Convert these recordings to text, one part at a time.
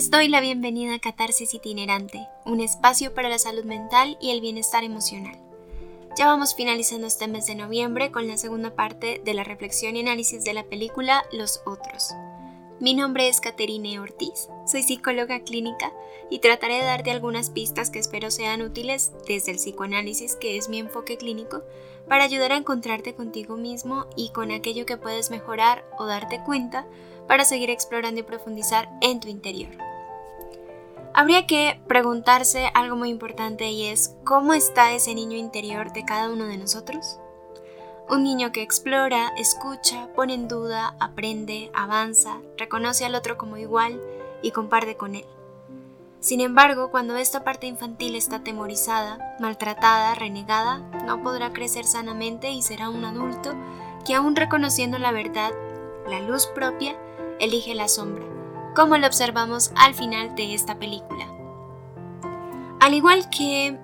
Les doy la bienvenida a Catarsis Itinerante, un espacio para la salud mental y el bienestar emocional. Ya vamos finalizando este mes de noviembre con la segunda parte de la reflexión y análisis de la película Los Otros. Mi nombre es Caterine Ortiz, soy psicóloga clínica y trataré de darte algunas pistas que espero sean útiles desde el psicoanálisis, que es mi enfoque clínico, para ayudar a encontrarte contigo mismo y con aquello que puedes mejorar o darte cuenta para seguir explorando y profundizar en tu interior. Habría que preguntarse algo muy importante y es ¿cómo está ese niño interior de cada uno de nosotros? Un niño que explora, escucha, pone en duda, aprende, avanza, reconoce al otro como igual y comparte con él. Sin embargo, cuando esta parte infantil está atemorizada, maltratada, renegada, no podrá crecer sanamente y será un adulto que aún reconociendo la verdad, la luz propia, elige la sombra, como lo observamos al final de esta película. Al igual que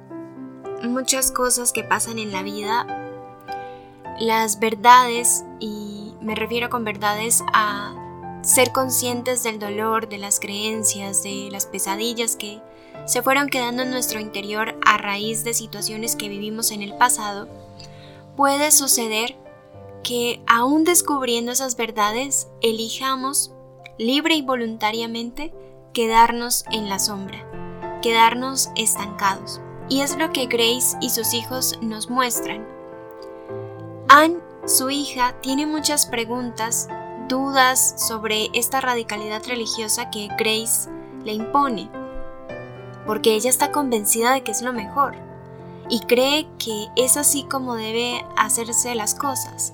muchas cosas que pasan en la vida, las verdades, y me refiero con verdades a ser conscientes del dolor, de las creencias, de las pesadillas que se fueron quedando en nuestro interior a raíz de situaciones que vivimos en el pasado, puede suceder que aún descubriendo esas verdades, elijamos libre y voluntariamente quedarnos en la sombra, quedarnos estancados. Y es lo que Grace y sus hijos nos muestran. Anne, su hija, tiene muchas preguntas, dudas sobre esta radicalidad religiosa que Grace le impone, porque ella está convencida de que es lo mejor y cree que es así como debe hacerse las cosas.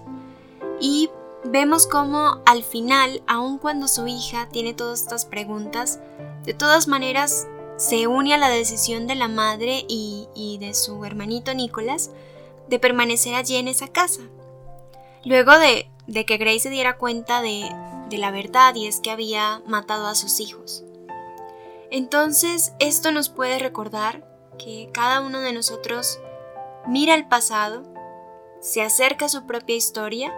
Y vemos como al final, aun cuando su hija tiene todas estas preguntas, de todas maneras se une a la decisión de la madre y, y de su hermanito Nicolás de permanecer allí en esa casa. Luego de, que Grace se diera cuenta de, de la verdad y es que había matado a sus hijos. Entonces esto nos puede recordar que cada uno de nosotros mira el pasado, se acerca a su propia historia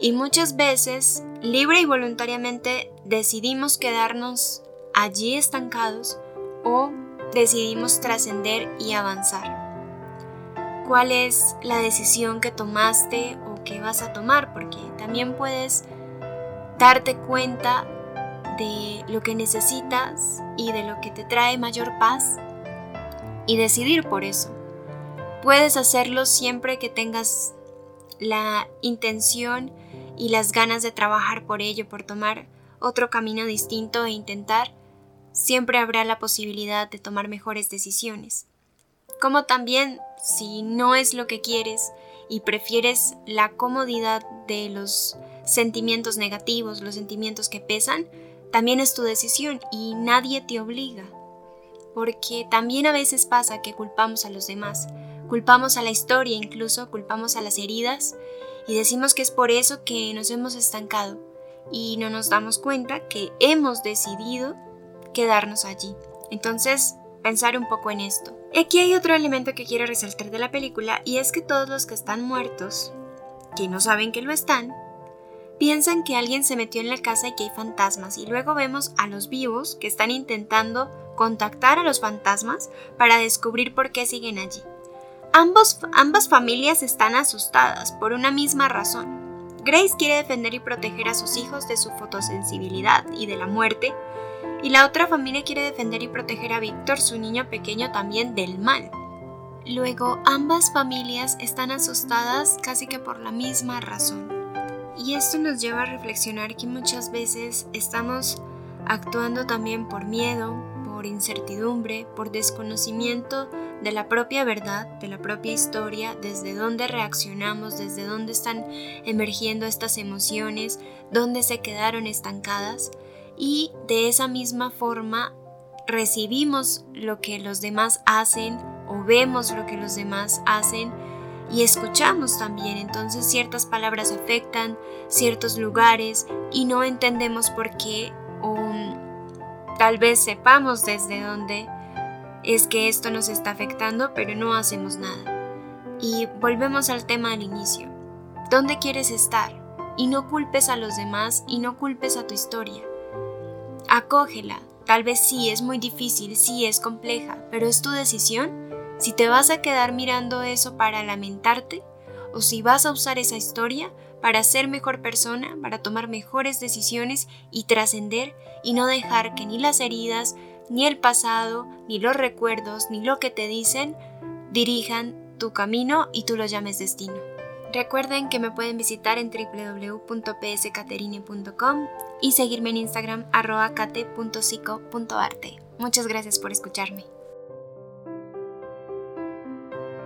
y muchas veces, libre y voluntariamente, decidimos quedarnos allí estancados o decidimos trascender y avanzar cuál es la decisión que tomaste o que vas a tomar, porque también puedes darte cuenta de lo que necesitas y de lo que te trae mayor paz y decidir por eso. Puedes hacerlo siempre que tengas la intención y las ganas de trabajar por ello, por tomar otro camino distinto e intentar, siempre habrá la posibilidad de tomar mejores decisiones como también si no es lo que quieres y prefieres la comodidad de los sentimientos negativos, los sentimientos que pesan, también es tu decisión y nadie te obliga. Porque también a veces pasa que culpamos a los demás, culpamos a la historia, incluso culpamos a las heridas y decimos que es por eso que nos hemos estancado y no nos damos cuenta que hemos decidido quedarnos allí. Entonces, pensar un poco en esto. Aquí hay otro elemento que quiero resaltar de la película y es que todos los que están muertos, que no saben que lo están, piensan que alguien se metió en la casa y que hay fantasmas y luego vemos a los vivos que están intentando contactar a los fantasmas para descubrir por qué siguen allí. Ambos, ambas familias están asustadas por una misma razón. Grace quiere defender y proteger a sus hijos de su fotosensibilidad y de la muerte, y la otra familia quiere defender y proteger a Víctor, su niño pequeño, también del mal. Luego, ambas familias están asustadas casi que por la misma razón. Y esto nos lleva a reflexionar que muchas veces estamos actuando también por miedo, por incertidumbre, por desconocimiento de la propia verdad, de la propia historia, desde dónde reaccionamos, desde dónde están emergiendo estas emociones, dónde se quedaron estancadas y de esa misma forma recibimos lo que los demás hacen o vemos lo que los demás hacen y escuchamos también. Entonces ciertas palabras afectan ciertos lugares y no entendemos por qué o tal vez sepamos desde dónde es que esto nos está afectando, pero no hacemos nada. Y volvemos al tema del inicio. ¿Dónde quieres estar? Y no culpes a los demás y no culpes a tu historia acógela, Tal vez sí es muy difícil, sí es compleja, pero es tu decisión si te vas a quedar mirando eso para lamentarte o si vas a usar esa historia para ser mejor persona, para tomar mejores decisiones y trascender y no dejar que ni las heridas, ni el pasado, ni los recuerdos, ni lo que te dicen dirijan tu camino y tú lo llames destino. Recuerden que me pueden visitar en www.pscaterine.com y seguirme en Instagram arroba Muchas gracias por escucharme.